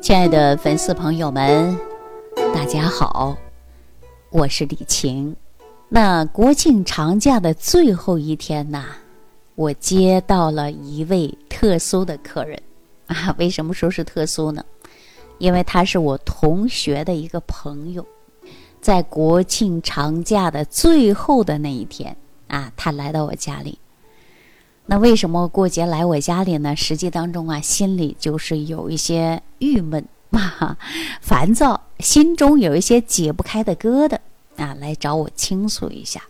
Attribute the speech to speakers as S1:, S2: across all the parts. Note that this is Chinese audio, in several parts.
S1: 亲爱的粉丝朋友们，大家好，我是李晴。那国庆长假的最后一天呐，我接到了一位特殊的客人 啊。为什么说是特殊呢？因为他是我同学的一个朋友，在国庆长假的最后的那一天啊，他来到我家里。那为什么过节来我家里呢？实际当中啊，心里就是有一些郁闷啊，烦躁，心中有一些解不开的疙瘩啊，来找我倾诉一下。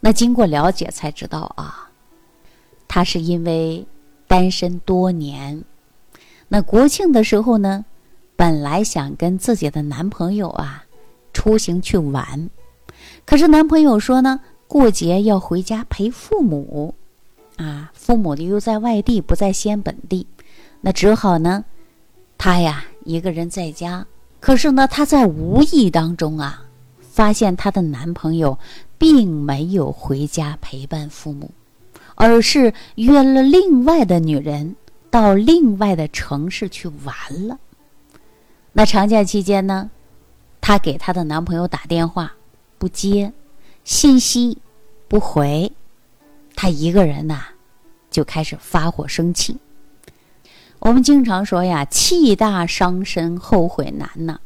S1: 那经过了解才知道啊，他是因为单身多年，那国庆的时候呢，本来想跟自己的男朋友啊出行去玩，可是男朋友说呢，过节要回家陪父母。啊，父母的又在外地，不在西安本地，那只好呢，她呀一个人在家。可是呢，她在无意当中啊，发现她的男朋友并没有回家陪伴父母，而是约了另外的女人到另外的城市去玩了。那长假期间呢，她给她的男朋友打电话不接，信息不回。她一个人呐，就开始发火生气。我们经常说呀，气大伤身，后悔难呐。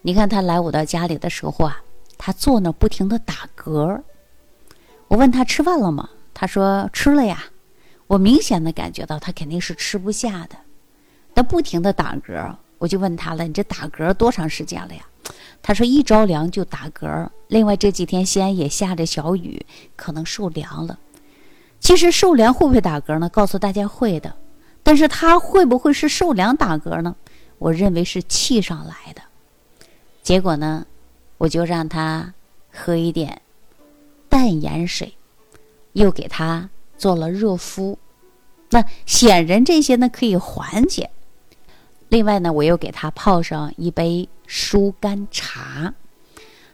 S1: 你看他来我到家里的时候啊，他坐那不停的打嗝。我问他吃饭了吗？他说吃了呀。我明显的感觉到他肯定是吃不下的，他不停的打嗝。我就问他了，你这打嗝多长时间了呀？他说一着凉就打嗝。另外这几天西安也下着小雨，可能受凉了。其实受凉会不会打嗝呢？告诉大家会的，但是他会不会是受凉打嗝呢？我认为是气上来的。结果呢，我就让他喝一点淡盐水，又给他做了热敷。那显然这些呢可以缓解。另外呢，我又给他泡上一杯疏肝茶。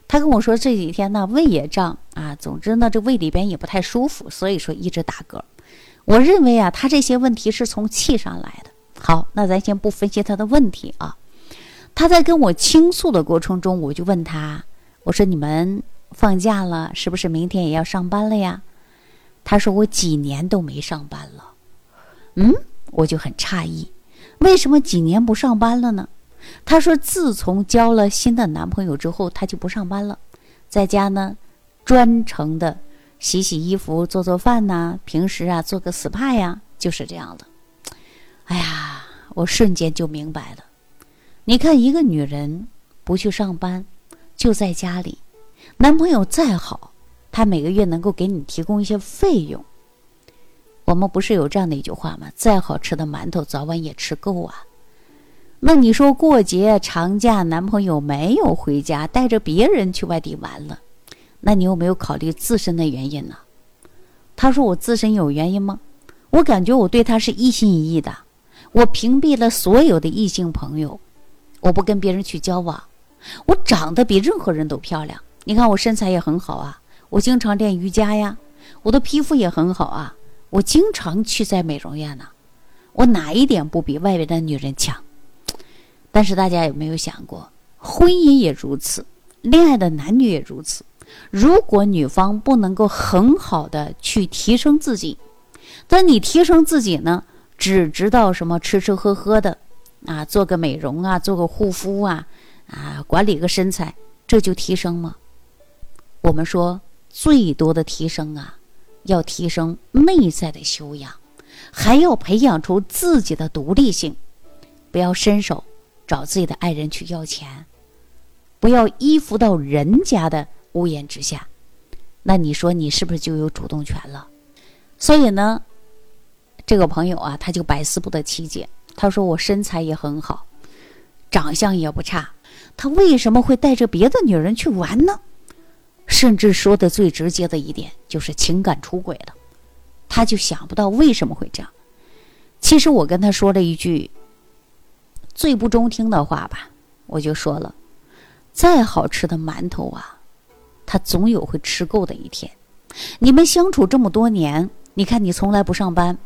S1: 他跟我说这几天呢胃也胀啊，总之呢这胃里边也不太舒服，所以说一直打嗝。我认为啊，他这些问题是从气上来的。好，那咱先不分析他的问题啊。他在跟我倾诉的过程中，我就问他，我说你们放假了，是不是明天也要上班了呀？他说我几年都没上班了。嗯，我就很诧异，为什么几年不上班了呢？她说：“自从交了新的男朋友之后，她就不上班了，在家呢，专程的洗洗衣服、做做饭呐，平时啊做个 SPA 呀，就是这样的。”哎呀，我瞬间就明白了。你看，一个女人不去上班，就在家里，男朋友再好，他每个月能够给你提供一些费用。我们不是有这样的一句话吗？再好吃的馒头，早晚也吃够啊。那你说过节长假，男朋友没有回家，带着别人去外地玩了，那你有没有考虑自身的原因呢？他说我自身有原因吗？我感觉我对他是一心一意的，我屏蔽了所有的异性朋友，我不跟别人去交往，我长得比任何人都漂亮，你看我身材也很好啊，我经常练瑜伽呀，我的皮肤也很好啊，我经常去在美容院呢，我哪一点不比外边的女人强？但是大家有没有想过，婚姻也如此，恋爱的男女也如此。如果女方不能够很好的去提升自己，但你提升自己呢，只知道什么吃吃喝喝的，啊，做个美容啊，做个护肤啊，啊，管理个身材，这就提升吗？我们说最多的提升啊，要提升内在的修养，还要培养出自己的独立性，不要伸手。找自己的爱人去要钱，不要依附到人家的屋檐之下，那你说你是不是就有主动权了？所以呢，这个朋友啊，他就百思不得其解。他说我身材也很好，长相也不差，他为什么会带着别的女人去玩呢？甚至说的最直接的一点就是情感出轨了，他就想不到为什么会这样。其实我跟他说了一句。最不中听的话吧，我就说了，再好吃的馒头啊，他总有会吃够的一天。你们相处这么多年，你看你从来不上班，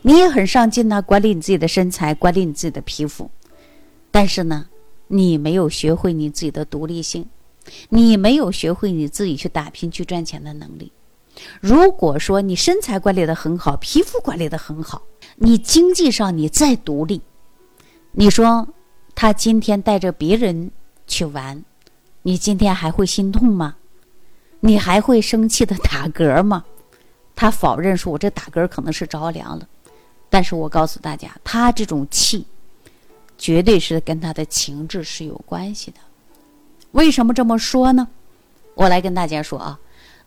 S1: 你也很上进呐，管理你自己的身材，管理你自己的皮肤。但是呢，你没有学会你自己的独立性，你没有学会你自己去打拼去赚钱的能力。如果说你身材管理的很好，皮肤管理的很好，你经济上你再独立，你说他今天带着别人去玩，你今天还会心痛吗？你还会生气的打嗝吗？他否认说：“我这打嗝可能是着凉了。”但是我告诉大家，他这种气，绝对是跟他的情志是有关系的。为什么这么说呢？我来跟大家说啊。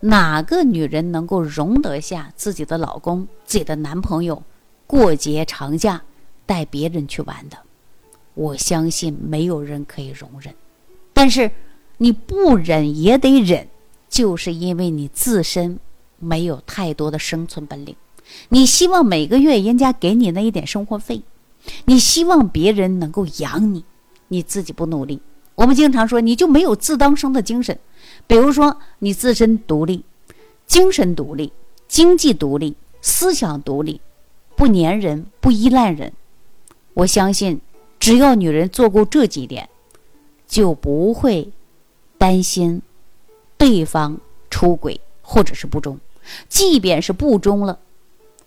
S1: 哪个女人能够容得下自己的老公、自己的男朋友过节长假带别人去玩的？我相信没有人可以容忍。但是你不忍也得忍，就是因为你自身没有太多的生存本领。你希望每个月人家给你那一点生活费，你希望别人能够养你，你自己不努力。我们经常说，你就没有自当生的精神。比如说，你自身独立、精神独立、经济独立、思想独立，不粘人、不依赖人。我相信，只要女人做够这几点，就不会担心对方出轨或者是不忠。即便是不忠了，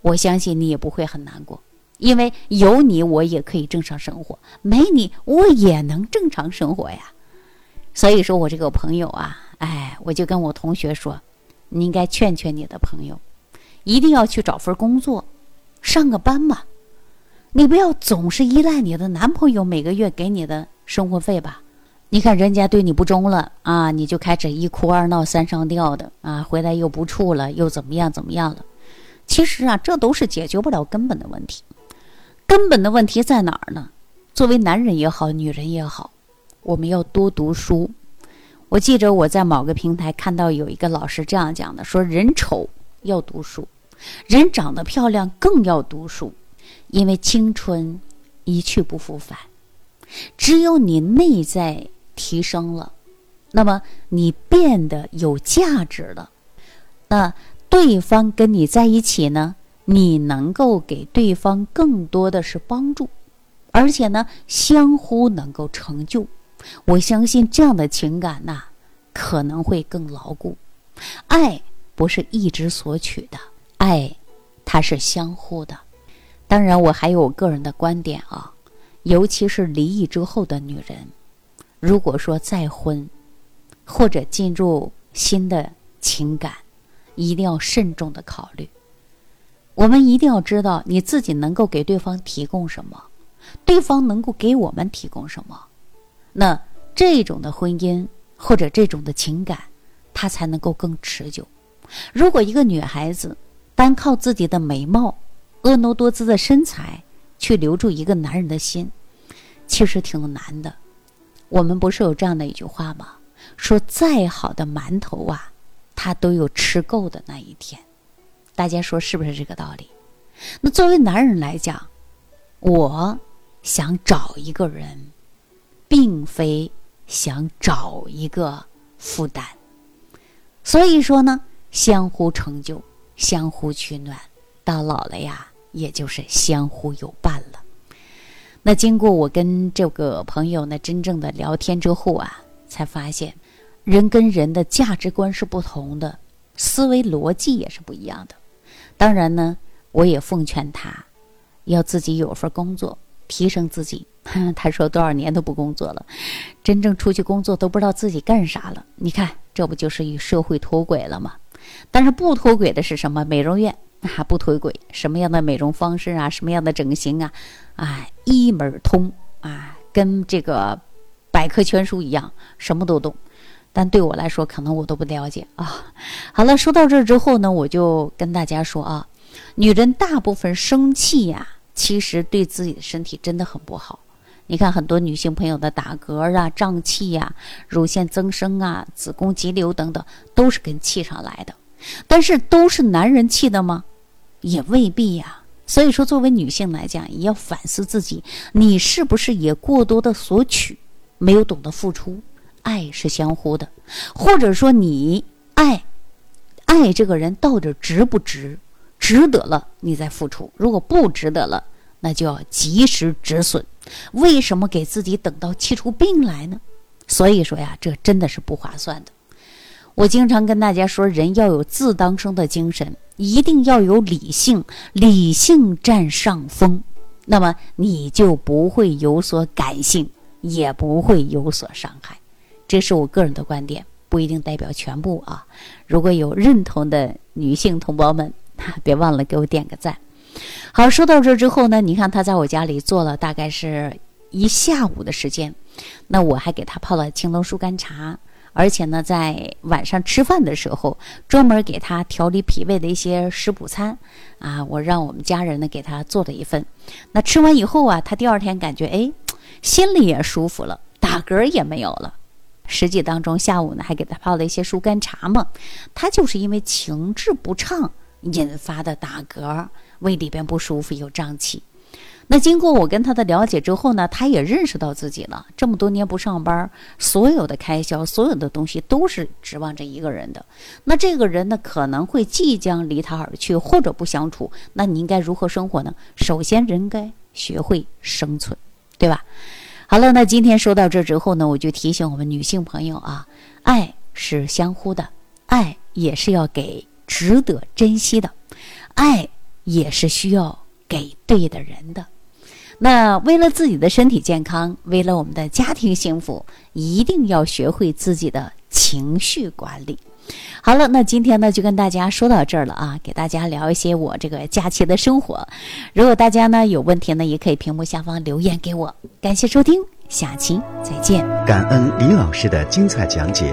S1: 我相信你也不会很难过，因为有你，我也可以正常生活；没你，我也能正常生活呀。所以说，我这个朋友啊。哎，我就跟我同学说，你应该劝劝你的朋友，一定要去找份工作，上个班嘛。你不要总是依赖你的男朋友每个月给你的生活费吧。你看人家对你不忠了啊，你就开始一哭二闹三上吊的啊，回来又不处了，又怎么样怎么样了。其实啊，这都是解决不了根本的问题。根本的问题在哪儿呢？作为男人也好，女人也好，我们要多读书。我记着我在某个平台看到有一个老师这样讲的：说人丑要读书，人长得漂亮更要读书，因为青春一去不复返。只有你内在提升了，那么你变得有价值了，那对方跟你在一起呢，你能够给对方更多的是帮助，而且呢，相互能够成就。我相信这样的情感呐，可能会更牢固。爱不是一直索取的，爱它是相互的。当然，我还有我个人的观点啊，尤其是离异之后的女人，如果说再婚或者进入新的情感，一定要慎重的考虑。我们一定要知道你自己能够给对方提供什么，对方能够给我们提供什么。那这种的婚姻或者这种的情感，它才能够更持久。如果一个女孩子单靠自己的美貌、婀娜多姿的身材去留住一个男人的心，其实挺难的。我们不是有这样的一句话吗？说再好的馒头啊，它都有吃够的那一天。大家说是不是这个道理？那作为男人来讲，我想找一个人。并非想找一个负担，所以说呢，相互成就，相互取暖，到老了呀，也就是相互有伴了。那经过我跟这个朋友呢真正的聊天之后啊，才发现，人跟人的价值观是不同的，思维逻辑也是不一样的。当然呢，我也奉劝他，要自己有份工作，提升自己。他说多少年都不工作了，真正出去工作都不知道自己干啥了。你看，这不就是与社会脱轨了吗？但是不脱轨的是什么？美容院那还，不推轨，什么样的美容方式啊，什么样的整形啊，啊，一门通啊，跟这个百科全书一样，什么都懂。但对我来说，可能我都不了解啊。好了，说到这之后呢，我就跟大家说啊，女人大部分生气呀，其实对自己的身体真的很不好。你看，很多女性朋友的打嗝啊、胀气呀、乳腺增生啊、子宫肌瘤等等，都是跟气上来的。但是，都是男人气的吗？也未必呀。所以说，作为女性来讲，也要反思自己，你是不是也过多的索取，没有懂得付出？爱是相互的，或者说你爱爱这个人到底值不值？值得了，你再付出；如果不值得了，那就要及时止损。为什么给自己等到气出病来呢？所以说呀，这真的是不划算的。我经常跟大家说，人要有自当生的精神，一定要有理性，理性占上风，那么你就不会有所感性，也不会有所伤害。这是我个人的观点，不一定代表全部啊。如果有认同的女性同胞们，别忘了给我点个赞。好，说到这之后呢，你看他在我家里做了大概是一下午的时间，那我还给他泡了青龙疏肝茶，而且呢，在晚上吃饭的时候，专门给他调理脾胃的一些食补餐，啊，我让我们家人呢给他做了一份。那吃完以后啊，他第二天感觉哎，心里也舒服了，打嗝也没有了。实际当中，下午呢还给他泡了一些疏肝茶嘛，他就是因为情志不畅引发的打嗝。胃里边不舒服，有胀气。那经过我跟他的了解之后呢，他也认识到自己了。这么多年不上班，所有的开销，所有的东西都是指望着一个人的。那这个人呢，可能会即将离他而去，或者不相处。那你应该如何生活呢？首先，人该学会生存，对吧？好了，那今天说到这之后呢，我就提醒我们女性朋友啊，爱是相互的，爱也是要给值得珍惜的，爱。也是需要给对的人的。那为了自己的身体健康，为了我们的家庭幸福，一定要学会自己的情绪管理。好了，那今天呢就跟大家说到这儿了啊，给大家聊一些我这个假期的生活。如果大家呢有问题呢，也可以屏幕下方留言给我。感谢收听，下期再见。
S2: 感恩李老师的精彩讲解。